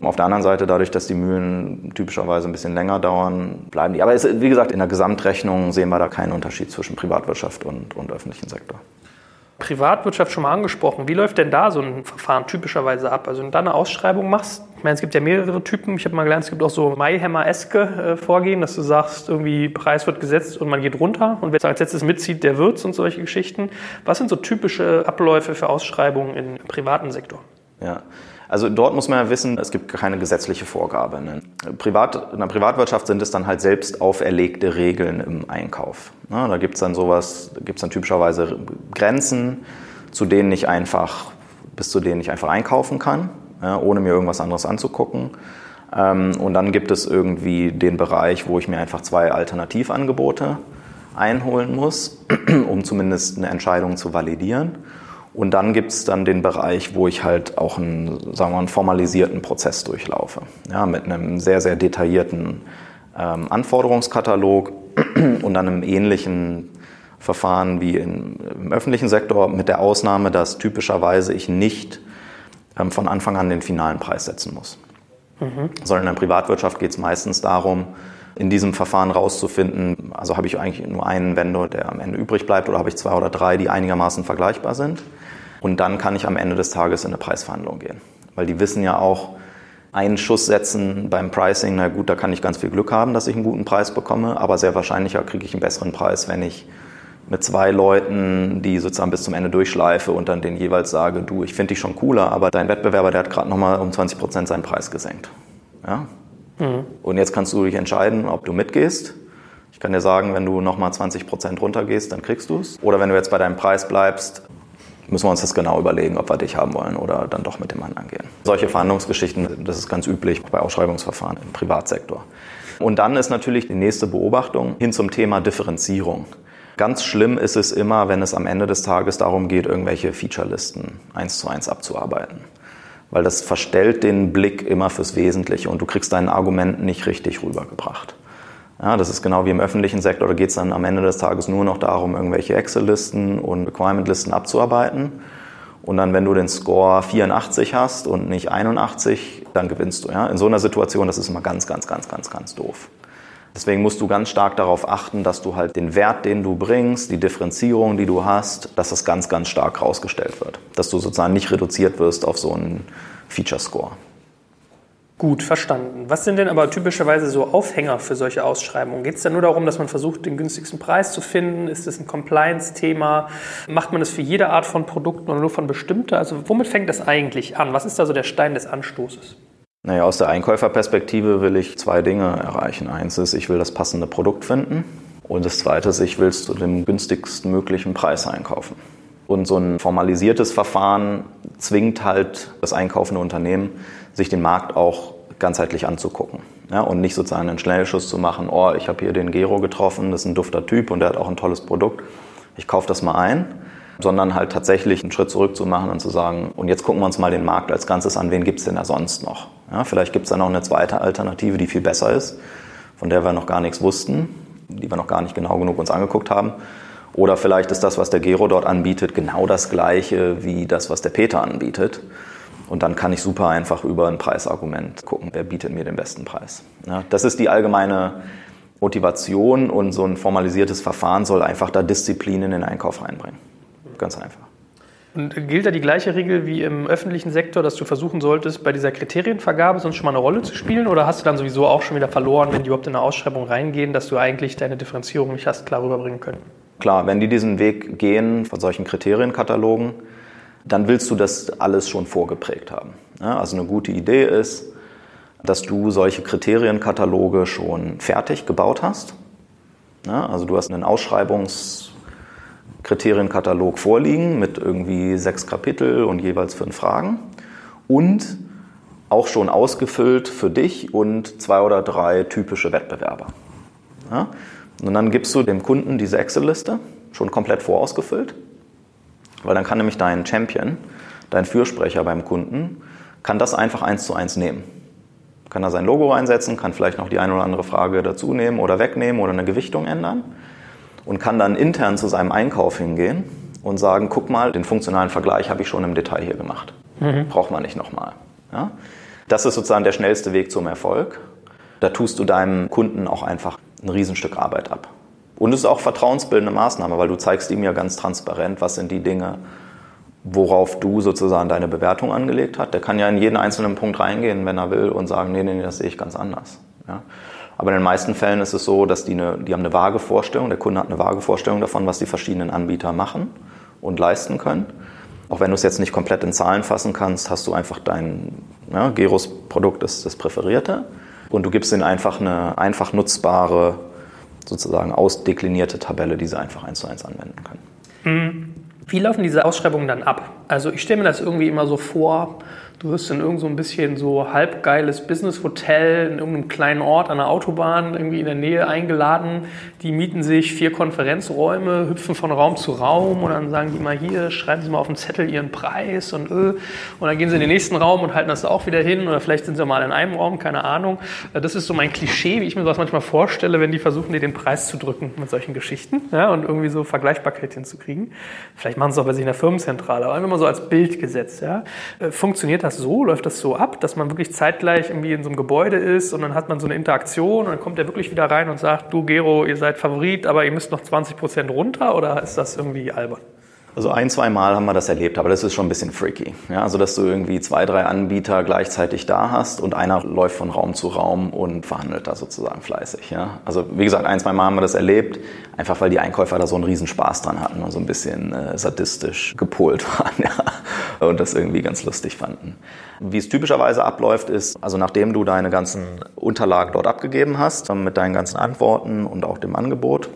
Auf der anderen Seite, dadurch, dass die Mühlen typischerweise ein bisschen länger dauern, bleiben die. Aber es, wie gesagt, in der Gesamtrechnung sehen wir da keinen Unterschied zwischen Privatwirtschaft und, und öffentlichen Sektor. Privatwirtschaft schon mal angesprochen. Wie läuft denn da so ein Verfahren typischerweise ab? Also wenn du da eine Ausschreibung machst, ich meine, es gibt ja mehrere Typen. Ich habe mal gelernt, es gibt auch so Mayhammer-eske äh, Vorgehen, dass du sagst, irgendwie Preis wird gesetzt und man geht runter und wer als letztes mitzieht, der wird's und solche Geschichten. Was sind so typische Abläufe für Ausschreibungen im privaten Sektor? Ja, also dort muss man ja wissen, es gibt keine gesetzliche Vorgabe. Ne? Privat, in der Privatwirtschaft sind es dann halt selbst auferlegte Regeln im Einkauf. Ne? Da gibt es dann sowas, da gibt es dann typischerweise Grenzen, zu denen ich einfach, bis zu denen ich einfach einkaufen kann, ja, ohne mir irgendwas anderes anzugucken. Ähm, und dann gibt es irgendwie den Bereich, wo ich mir einfach zwei Alternativangebote einholen muss, um zumindest eine Entscheidung zu validieren. Und dann gibt es dann den Bereich, wo ich halt auch einen, sagen wir mal, einen formalisierten Prozess durchlaufe. Ja, mit einem sehr, sehr detaillierten ähm, Anforderungskatalog und dann einem ähnlichen Verfahren wie in, im öffentlichen Sektor, mit der Ausnahme, dass typischerweise ich nicht ähm, von Anfang an den finalen Preis setzen muss. Mhm. Sondern in der Privatwirtschaft geht es meistens darum, in diesem Verfahren rauszufinden, also habe ich eigentlich nur einen Vendor, der am Ende übrig bleibt, oder habe ich zwei oder drei, die einigermaßen vergleichbar sind. Und dann kann ich am Ende des Tages in eine Preisverhandlung gehen. Weil die wissen ja auch, einen Schuss setzen beim Pricing, na gut, da kann ich ganz viel Glück haben, dass ich einen guten Preis bekomme, aber sehr wahrscheinlicher kriege ich einen besseren Preis, wenn ich mit zwei Leuten, die sozusagen bis zum Ende durchschleife und dann denen jeweils sage, du, ich finde dich schon cooler, aber dein Wettbewerber, der hat gerade nochmal um 20 Prozent seinen Preis gesenkt. Ja? Mhm. Und jetzt kannst du dich entscheiden, ob du mitgehst. Ich kann dir sagen, wenn du nochmal 20 Prozent runtergehst, dann kriegst du es. Oder wenn du jetzt bei deinem Preis bleibst, müssen wir uns das genau überlegen, ob wir dich haben wollen oder dann doch mit dem anderen gehen. Solche Verhandlungsgeschichten, das ist ganz üblich bei Ausschreibungsverfahren im Privatsektor. Und dann ist natürlich die nächste Beobachtung hin zum Thema Differenzierung. Ganz schlimm ist es immer, wenn es am Ende des Tages darum geht, irgendwelche Featurelisten eins zu eins abzuarbeiten. Weil das verstellt den Blick immer fürs Wesentliche und du kriegst dein Argument nicht richtig rübergebracht. Ja, das ist genau wie im öffentlichen Sektor, da geht es dann am Ende des Tages nur noch darum, irgendwelche Excel-Listen und Requirement-Listen abzuarbeiten. Und dann, wenn du den Score 84 hast und nicht 81, dann gewinnst du. Ja? In so einer Situation, das ist immer ganz, ganz, ganz, ganz, ganz doof. Deswegen musst du ganz stark darauf achten, dass du halt den Wert, den du bringst, die Differenzierung, die du hast, dass das ganz, ganz stark rausgestellt wird. Dass du sozusagen nicht reduziert wirst auf so einen Feature-Score. Gut, verstanden. Was sind denn aber typischerweise so Aufhänger für solche Ausschreibungen? Geht es da nur darum, dass man versucht, den günstigsten Preis zu finden? Ist das ein Compliance-Thema? Macht man das für jede Art von Produkten oder nur von bestimmter? Also womit fängt das eigentlich an? Was ist da so der Stein des Anstoßes? Naja, aus der Einkäuferperspektive will ich zwei Dinge erreichen. Eins ist, ich will das passende Produkt finden. Und das zweite ist, ich will es zu dem günstigsten möglichen Preis einkaufen. Und so ein formalisiertes Verfahren zwingt halt das einkaufende Unternehmen, sich den Markt auch ganzheitlich anzugucken. Ja, und nicht sozusagen einen Schnellschuss zu machen, oh, ich habe hier den Gero getroffen, das ist ein dufter Typ und der hat auch ein tolles Produkt, ich kaufe das mal ein sondern halt tatsächlich einen Schritt zurück zu machen und zu sagen, und jetzt gucken wir uns mal den Markt als Ganzes an, wen gibt es denn da sonst noch? Ja, vielleicht gibt es da noch eine zweite Alternative, die viel besser ist, von der wir noch gar nichts wussten, die wir noch gar nicht genau genug uns angeguckt haben. Oder vielleicht ist das, was der Gero dort anbietet, genau das gleiche wie das, was der Peter anbietet. Und dann kann ich super einfach über ein Preisargument gucken, wer bietet mir den besten Preis. Ja, das ist die allgemeine Motivation und so ein formalisiertes Verfahren soll einfach da Disziplin in den Einkauf reinbringen. Ganz einfach. Und gilt da die gleiche Regel wie im öffentlichen Sektor, dass du versuchen solltest, bei dieser Kriterienvergabe sonst schon mal eine Rolle zu spielen? Oder hast du dann sowieso auch schon wieder verloren, wenn die überhaupt in eine Ausschreibung reingehen, dass du eigentlich deine Differenzierung nicht hast klar rüberbringen können? Klar, wenn die diesen Weg gehen von solchen Kriterienkatalogen, dann willst du das alles schon vorgeprägt haben. Also eine gute Idee ist, dass du solche Kriterienkataloge schon fertig gebaut hast. Also du hast einen Ausschreibungs Kriterienkatalog vorliegen mit irgendwie sechs Kapitel und jeweils fünf Fragen und auch schon ausgefüllt für dich und zwei oder drei typische Wettbewerber. Ja? Und dann gibst du dem Kunden diese Excel-Liste schon komplett vorausgefüllt, weil dann kann nämlich dein Champion, dein Fürsprecher beim Kunden, kann das einfach eins zu eins nehmen. Kann da sein Logo einsetzen, kann vielleicht noch die eine oder andere Frage dazu nehmen oder wegnehmen oder eine Gewichtung ändern und kann dann intern zu seinem Einkauf hingehen und sagen, guck mal, den funktionalen Vergleich habe ich schon im Detail hier gemacht. Mhm. Braucht man nicht nochmal. Ja? Das ist sozusagen der schnellste Weg zum Erfolg. Da tust du deinem Kunden auch einfach ein Riesenstück Arbeit ab. Und es ist auch vertrauensbildende Maßnahme, weil du zeigst ihm ja ganz transparent, was sind die Dinge, worauf du sozusagen deine Bewertung angelegt hast. Der kann ja in jeden einzelnen Punkt reingehen, wenn er will, und sagen, nee, nee, das sehe ich ganz anders. Ja? Aber in den meisten Fällen ist es so, dass die, eine, die haben eine vage Vorstellung, der Kunde hat eine vage Vorstellung davon, was die verschiedenen Anbieter machen und leisten können. Auch wenn du es jetzt nicht komplett in Zahlen fassen kannst, hast du einfach dein ja, Geros-Produkt ist das präferierte und du gibst ihnen einfach eine einfach nutzbare, sozusagen ausdeklinierte Tabelle, die sie einfach eins zu eins anwenden können. Wie laufen diese Ausschreibungen dann ab? Also ich stelle mir das irgendwie immer so vor, Du wirst in irgend so ein bisschen so halbgeiles Business-Hotel in irgendeinem kleinen Ort an der Autobahn irgendwie in der Nähe eingeladen. Die mieten sich vier Konferenzräume, hüpfen von Raum zu Raum und dann sagen die mal hier, schreiben Sie mal auf den Zettel Ihren Preis und äh. Und dann gehen sie in den nächsten Raum und halten das auch wieder hin oder vielleicht sind sie mal in einem Raum, keine Ahnung. Das ist so mein Klischee, wie ich mir sowas manchmal vorstelle, wenn die versuchen, dir den Preis zu drücken mit solchen Geschichten ja, und irgendwie so Vergleichbarkeit hinzukriegen. Vielleicht machen es auch bei sich in der Firmenzentrale, aber einfach mal so als Bild gesetzt. Ja. Äh, funktioniert das das so? Läuft das so ab, dass man wirklich zeitgleich irgendwie in so einem Gebäude ist und dann hat man so eine Interaktion und dann kommt er wirklich wieder rein und sagt, du Gero, ihr seid Favorit, aber ihr müsst noch 20 Prozent runter oder ist das irgendwie albern? Also ein, zwei Mal haben wir das erlebt, aber das ist schon ein bisschen freaky. Ja, also dass du irgendwie zwei, drei Anbieter gleichzeitig da hast und einer läuft von Raum zu Raum und verhandelt da sozusagen fleißig. Ja. Also wie gesagt, ein, zwei Mal haben wir das erlebt, einfach weil die Einkäufer da so einen riesen Spaß dran hatten und so ein bisschen äh, sadistisch gepolt waren ja, und das irgendwie ganz lustig fanden. Wie es typischerweise abläuft ist, also nachdem du deine ganzen Unterlagen dort abgegeben hast, mit deinen ganzen Antworten und auch dem Angebot,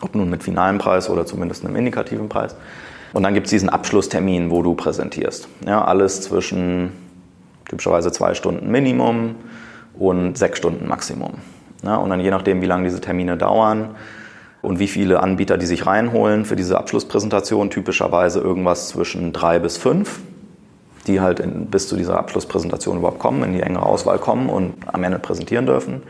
ob nun mit finalem Preis oder zumindest einem indikativen Preis. Und dann gibt es diesen Abschlusstermin, wo du präsentierst. Ja, alles zwischen typischerweise zwei Stunden Minimum und sechs Stunden Maximum. Ja, und dann je nachdem, wie lange diese Termine dauern und wie viele Anbieter die sich reinholen für diese Abschlusspräsentation, typischerweise irgendwas zwischen drei bis fünf, die halt in, bis zu dieser Abschlusspräsentation überhaupt kommen, in die engere Auswahl kommen und am Ende präsentieren dürfen.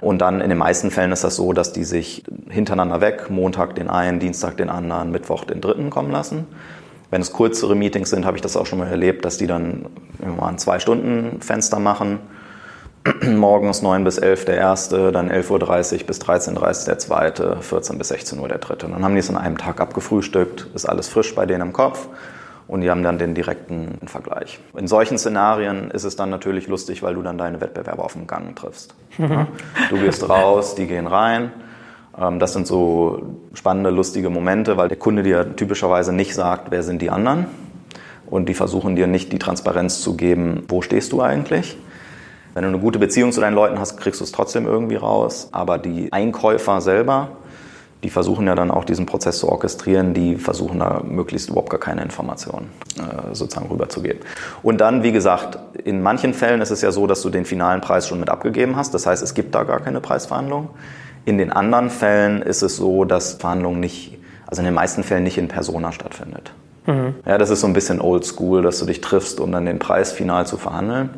Und dann in den meisten Fällen ist das so, dass die sich hintereinander weg, Montag den einen, Dienstag den anderen, Mittwoch den dritten kommen lassen. Wenn es kürzere Meetings sind, habe ich das auch schon mal erlebt, dass die dann immer ein Zwei-Stunden-Fenster machen. Morgens 9 bis 11 der erste, dann 11.30 Uhr bis 13.30 Uhr der zweite, 14 bis 16 Uhr der dritte. Und dann haben die es an einem Tag abgefrühstückt, ist alles frisch bei denen im Kopf und die haben dann den direkten Vergleich. In solchen Szenarien ist es dann natürlich lustig, weil du dann deine Wettbewerber auf dem Gang triffst. du gehst raus, die gehen rein. Ähm, das sind so spannende, lustige Momente, weil der Kunde dir typischerweise nicht sagt, wer sind die anderen. Und die versuchen dir nicht die Transparenz zu geben, wo stehst du eigentlich. Wenn du eine gute Beziehung zu deinen Leuten hast, kriegst du es trotzdem irgendwie raus. Aber die Einkäufer selber, die versuchen ja dann auch diesen Prozess zu orchestrieren, die versuchen da möglichst überhaupt gar keine Informationen äh, sozusagen rüberzugeben. Und dann, wie gesagt, in manchen Fällen ist es ja so, dass du den finalen Preis schon mit abgegeben hast. Das heißt, es gibt da gar keine Preisverhandlung. In den anderen Fällen ist es so, dass Verhandlungen nicht, also in den meisten Fällen nicht in Persona stattfindet. Mhm. Ja, das ist so ein bisschen old school, dass du dich triffst, um dann den Preis final zu verhandeln.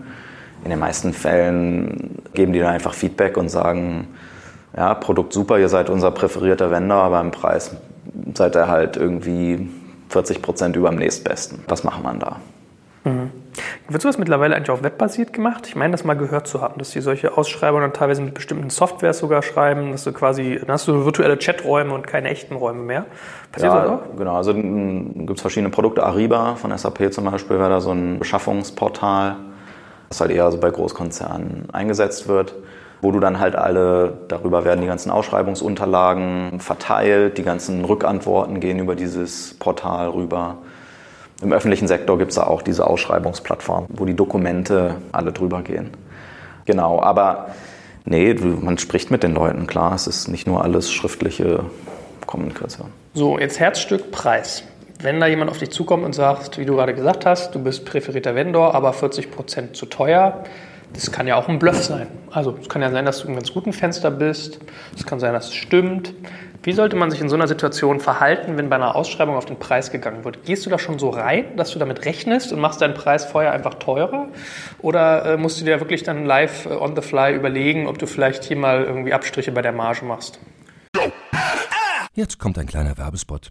In den meisten Fällen geben die dann einfach Feedback und sagen, ja, Produkt super, ihr seid unser präferierter Vendor, aber im Preis seid ihr halt irgendwie 40 Prozent über dem nächstbesten. Was macht man da? Mhm. Wird sowas mittlerweile eigentlich auch webbasiert gemacht? Ich meine, das mal gehört zu haben, dass die solche Ausschreibungen dann teilweise mit bestimmten Softwares sogar schreiben, dass du quasi, dann hast du virtuelle Chaträume und keine echten Räume mehr. Passiert ja, das auch? Genau, also gibt es verschiedene Produkte. Ariba von SAP zum Beispiel wäre da so ein Beschaffungsportal, das halt eher so bei Großkonzernen eingesetzt wird wo du dann halt alle, darüber werden die ganzen Ausschreibungsunterlagen verteilt, die ganzen Rückantworten gehen über dieses Portal rüber. Im öffentlichen Sektor gibt es da auch diese Ausschreibungsplattform, wo die Dokumente alle drüber gehen. Genau, aber nee, man spricht mit den Leuten, klar, es ist nicht nur alles schriftliche Kommunikation. So, jetzt Herzstück Preis. Wenn da jemand auf dich zukommt und sagt, wie du gerade gesagt hast, du bist präferierter Vendor, aber 40 Prozent zu teuer, das kann ja auch ein Bluff sein. Also es kann ja sein, dass du einem ganz guten Fenster bist. Es kann sein, dass es stimmt. Wie sollte man sich in so einer Situation verhalten, wenn bei einer Ausschreibung auf den Preis gegangen wird? Gehst du da schon so rein, dass du damit rechnest und machst deinen Preis vorher einfach teurer? Oder äh, musst du dir wirklich dann live äh, on the fly überlegen, ob du vielleicht hier mal irgendwie Abstriche bei der Marge machst? Jetzt kommt ein kleiner Werbespot.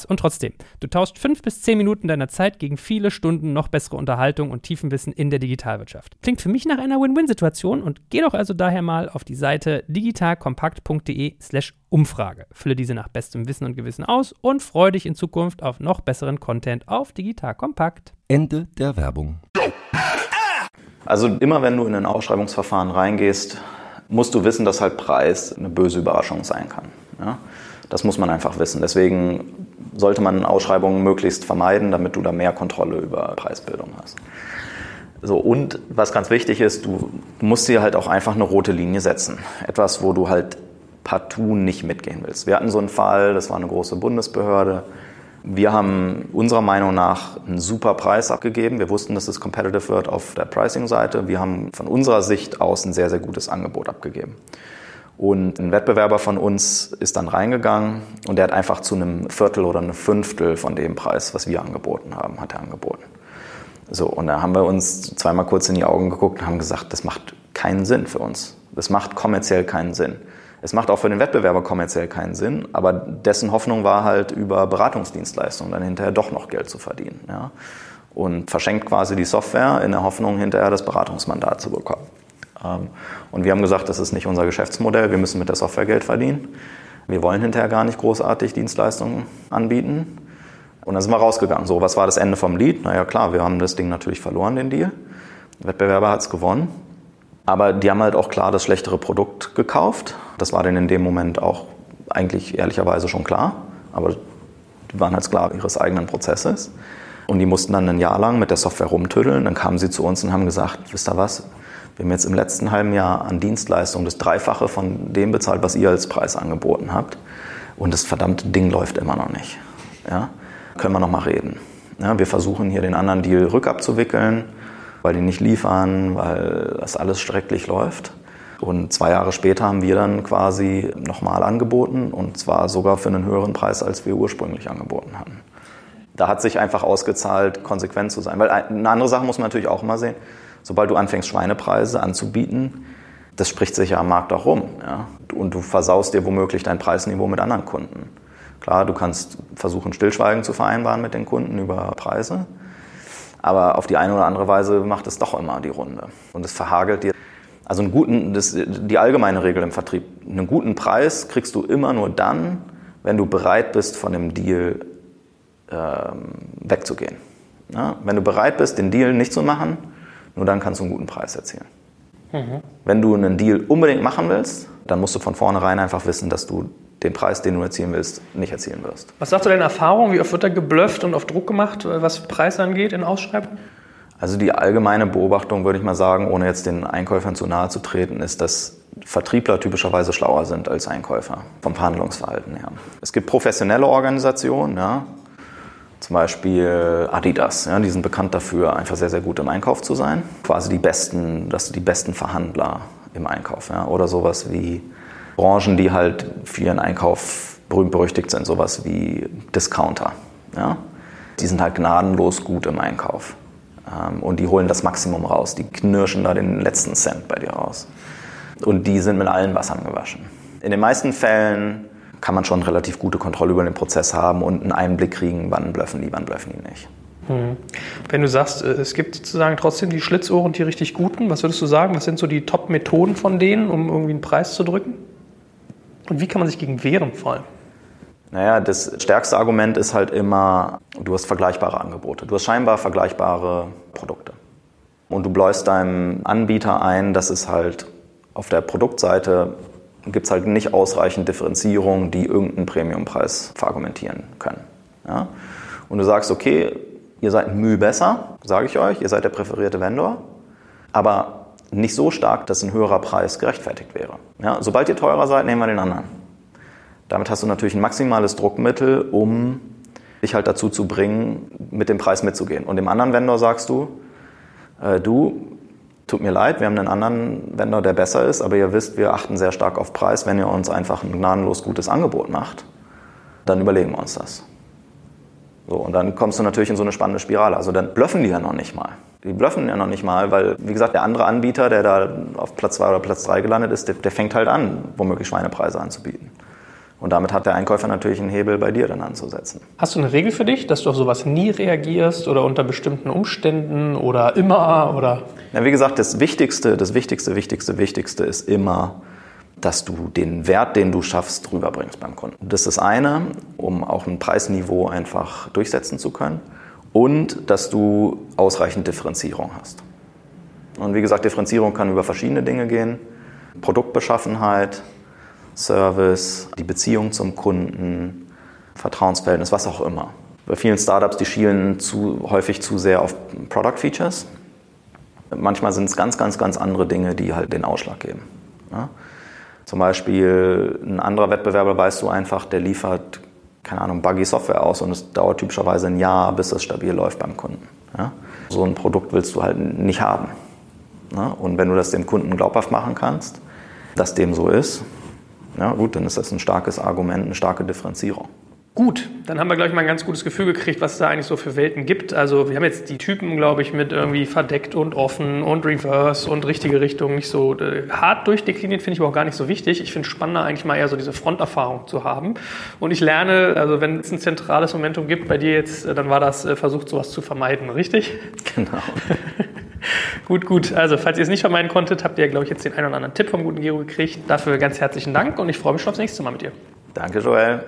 Spaß und trotzdem, du tauschst fünf bis zehn Minuten deiner Zeit gegen viele Stunden noch bessere Unterhaltung und Tiefenwissen in der Digitalwirtschaft. Klingt für mich nach einer Win-Win-Situation und geh doch also daher mal auf die Seite digitalkompakt.de slash Umfrage. Fülle diese nach bestem Wissen und Gewissen aus und freue dich in Zukunft auf noch besseren Content auf Digital Kompakt. Ende der Werbung. Also immer wenn du in ein Ausschreibungsverfahren reingehst, musst du wissen, dass halt Preis eine böse Überraschung sein kann. Ja? Das muss man einfach wissen. Deswegen sollte man Ausschreibungen möglichst vermeiden, damit du da mehr Kontrolle über Preisbildung hast. So, und was ganz wichtig ist, du musst dir halt auch einfach eine rote Linie setzen. Etwas, wo du halt partout nicht mitgehen willst. Wir hatten so einen Fall, das war eine große Bundesbehörde. Wir haben unserer Meinung nach einen super Preis abgegeben. Wir wussten, dass es competitive wird auf der Pricing-Seite. Wir haben von unserer Sicht aus ein sehr, sehr gutes Angebot abgegeben. Und ein Wettbewerber von uns ist dann reingegangen und der hat einfach zu einem Viertel oder einem Fünftel von dem Preis, was wir angeboten haben, hat er angeboten. So, und da haben wir uns zweimal kurz in die Augen geguckt und haben gesagt, das macht keinen Sinn für uns. Das macht kommerziell keinen Sinn. Es macht auch für den Wettbewerber kommerziell keinen Sinn, aber dessen Hoffnung war halt über Beratungsdienstleistungen dann hinterher doch noch Geld zu verdienen. Ja? Und verschenkt quasi die Software in der Hoffnung, hinterher das Beratungsmandat zu bekommen. Ähm, und wir haben gesagt, das ist nicht unser Geschäftsmodell, wir müssen mit der Software Geld verdienen. Wir wollen hinterher gar nicht großartig Dienstleistungen anbieten. Und dann sind wir rausgegangen. So, was war das Ende vom Lied? Naja, klar, wir haben das Ding natürlich verloren, den Deal. Der Wettbewerber hat es gewonnen. Aber die haben halt auch klar das schlechtere Produkt gekauft. Das war denen in dem Moment auch eigentlich ehrlicherweise schon klar. Aber die waren halt klar ihres eigenen Prozesses. Und die mussten dann ein Jahr lang mit der Software rumtüddeln. Dann kamen sie zu uns und haben gesagt, wisst ihr was, wir haben jetzt im letzten halben Jahr an Dienstleistungen das Dreifache von dem bezahlt, was ihr als Preis angeboten habt. Und das verdammte Ding läuft immer noch nicht. Ja? können wir noch mal reden. Ja, wir versuchen hier den anderen Deal rückabzuwickeln, weil die nicht liefern, weil das alles schrecklich läuft. Und zwei Jahre später haben wir dann quasi nochmal angeboten und zwar sogar für einen höheren Preis, als wir ursprünglich angeboten hatten. Da hat sich einfach ausgezahlt, konsequent zu sein. Weil eine andere Sache muss man natürlich auch immer sehen. Sobald du anfängst, Schweinepreise anzubieten, das spricht sich ja am Markt auch rum. Ja? Und du versaust dir womöglich dein Preisniveau mit anderen Kunden. Klar, du kannst versuchen, Stillschweigen zu vereinbaren mit den Kunden über Preise. Aber auf die eine oder andere Weise macht es doch immer die Runde. Und es verhagelt dir. Also einen guten, das, die allgemeine Regel im Vertrieb, einen guten Preis kriegst du immer nur dann, wenn du bereit bist, von dem Deal ähm, wegzugehen. Ja? Wenn du bereit bist, den Deal nicht zu machen, nur dann kannst du einen guten Preis erzielen. Mhm. Wenn du einen Deal unbedingt machen willst, dann musst du von vornherein einfach wissen, dass du den Preis, den du erzielen willst, nicht erzielen wirst. Was sagst du deine Erfahrung? Wie oft wird da geblufft und auf Druck gemacht, was Preis angeht in Ausschreibungen? Also die allgemeine Beobachtung, würde ich mal sagen, ohne jetzt den Einkäufern zu nahe zu treten, ist, dass Vertriebler typischerweise schlauer sind als Einkäufer vom Verhandlungsverhalten her. Es gibt professionelle Organisationen, ja, zum Beispiel Adidas, ja, die sind bekannt dafür, einfach sehr, sehr gut im Einkauf zu sein. Quasi die besten, das die besten Verhandler im Einkauf. Ja. Oder sowas wie Branchen, die halt für ihren Einkauf berühmt berüchtigt sind, sowas wie Discounter. Ja? Die sind halt gnadenlos gut im Einkauf. Ähm, und die holen das Maximum raus. Die knirschen da den letzten Cent bei dir raus. Und die sind mit allen Wassern gewaschen. In den meisten Fällen kann man schon relativ gute Kontrolle über den Prozess haben und einen Einblick kriegen, wann blöffen die, wann blöffen die nicht. Hm. Wenn du sagst, äh, es gibt sozusagen trotzdem die Schlitzohren, die richtig guten, was würdest du sagen? Was sind so die Top-Methoden von denen, um irgendwie einen Preis zu drücken? Und wie kann man sich gegen wehren vor allem? Naja, das stärkste Argument ist halt immer, du hast vergleichbare Angebote. Du hast scheinbar vergleichbare Produkte. Und du bläust deinem Anbieter ein, dass es halt auf der Produktseite gibt es halt nicht ausreichend Differenzierung, die irgendeinen Premiumpreis verargumentieren können. Ja? Und du sagst, okay, ihr seid Mühe besser, sage ich euch, ihr seid der präferierte Vendor, aber nicht so stark, dass ein höherer Preis gerechtfertigt wäre. Ja, sobald ihr teurer seid, nehmen wir den anderen. Damit hast du natürlich ein maximales Druckmittel, um dich halt dazu zu bringen, mit dem Preis mitzugehen. Und dem anderen Vendor sagst du, äh, du, tut mir leid, wir haben einen anderen Vendor, der besser ist, aber ihr wisst, wir achten sehr stark auf Preis. Wenn ihr uns einfach ein gnadenlos gutes Angebot macht, dann überlegen wir uns das. So, und dann kommst du natürlich in so eine spannende Spirale. Also dann blöffen die ja noch nicht mal. Die blöffen ja noch nicht mal, weil, wie gesagt, der andere Anbieter, der da auf Platz 2 oder Platz 3 gelandet ist, der, der, fängt halt an, womöglich Schweinepreise anzubieten. Und damit hat der Einkäufer natürlich einen Hebel bei dir dann anzusetzen. Hast du eine Regel für dich, dass du auf sowas nie reagierst oder unter bestimmten Umständen oder immer oder? Ja, wie gesagt, das Wichtigste, das Wichtigste, Wichtigste, Wichtigste ist immer, dass du den Wert, den du schaffst, rüberbringst beim Kunden. Das ist das eine, um auch ein Preisniveau einfach durchsetzen zu können. Und dass du ausreichend Differenzierung hast. Und wie gesagt, Differenzierung kann über verschiedene Dinge gehen. Produktbeschaffenheit, Service, die Beziehung zum Kunden, Vertrauensverhältnis, was auch immer. Bei vielen Startups, die schielen zu, häufig zu sehr auf Product Features. Manchmal sind es ganz, ganz, ganz andere Dinge, die halt den Ausschlag geben. Ja? Zum Beispiel ein anderer Wettbewerber weißt du einfach, der liefert, keine Ahnung, buggy Software aus und es dauert typischerweise ein Jahr, bis es stabil läuft beim Kunden. Ja? So ein Produkt willst du halt nicht haben. Ja? Und wenn du das dem Kunden glaubhaft machen kannst, dass dem so ist, ja gut, dann ist das ein starkes Argument, eine starke Differenzierung. Gut, dann haben wir, glaube ich, mal ein ganz gutes Gefühl gekriegt, was es da eigentlich so für Welten gibt. Also wir haben jetzt die Typen, glaube ich, mit irgendwie verdeckt und offen und reverse und richtige Richtung nicht so äh, hart durchdekliniert, finde ich aber auch gar nicht so wichtig. Ich finde es spannender, eigentlich mal eher so diese Fronterfahrung zu haben. Und ich lerne, also wenn es ein zentrales Momentum gibt bei dir jetzt, äh, dann war das äh, versucht, sowas zu vermeiden, richtig? Genau. gut, gut. Also, falls ihr es nicht vermeiden konntet, habt ihr, glaube ich, jetzt den einen oder anderen Tipp vom guten Gero gekriegt. Dafür ganz herzlichen Dank und ich freue mich schon aufs nächste Mal mit dir. Danke, Joel.